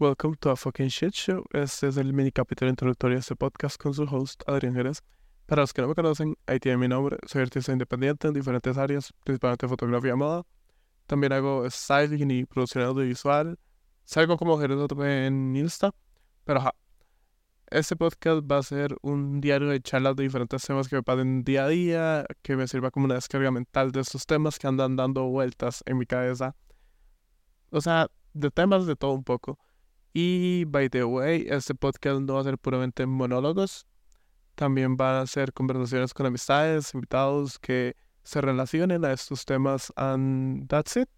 Welcome to a fucking shit show. Este es el mini capítulo introductorio de este podcast con su host Adrián Jerez. Para los que no me conocen, ahí tienen mi nombre. Soy artista independiente en diferentes áreas, principalmente fotografía moda. También hago styling y producción audiovisual. Salgo como gerente en Insta. Pero ajá. Este podcast va a ser un diario de charlas de diferentes temas que me pasen día a día, que me sirva como una descarga mental de estos temas que andan dando vueltas en mi cabeza. O sea, de temas de todo un poco. Y, by the way, este podcast no va a ser puramente monólogos. También va a ser conversaciones con amistades, invitados que se relacionen a estos temas. And that's it.